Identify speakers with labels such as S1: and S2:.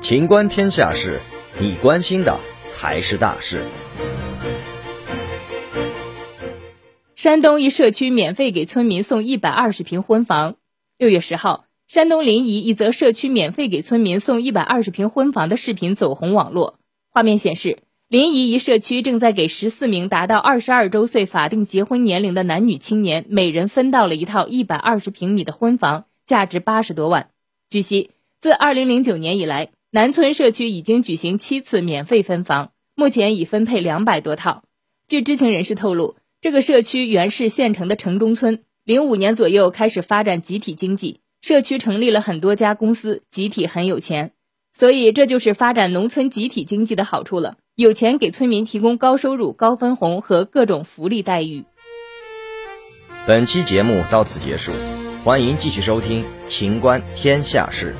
S1: 情观天下事，你关心的才是大事。
S2: 山东一社区免费给村民送一百二十平婚房。六月十号，山东临沂一则社区免费给村民送一百二十平婚房的视频走红网络。画面显示，临沂一社区正在给十四名达到二十二周岁法定结婚年龄的男女青年每人分到了一套一百二十平米的婚房，价值八十多万。据悉，自二零零九年以来，南村社区已经举行七次免费分房，目前已分配两百多套。据知情人士透露。这个社区原是县城的城中村，零五年左右开始发展集体经济，社区成立了很多家公司，集体很有钱，所以这就是发展农村集体经济的好处了。有钱给村民提供高收入、高分红和各种福利待遇。
S1: 本期节目到此结束，欢迎继续收听《秦观天下事》。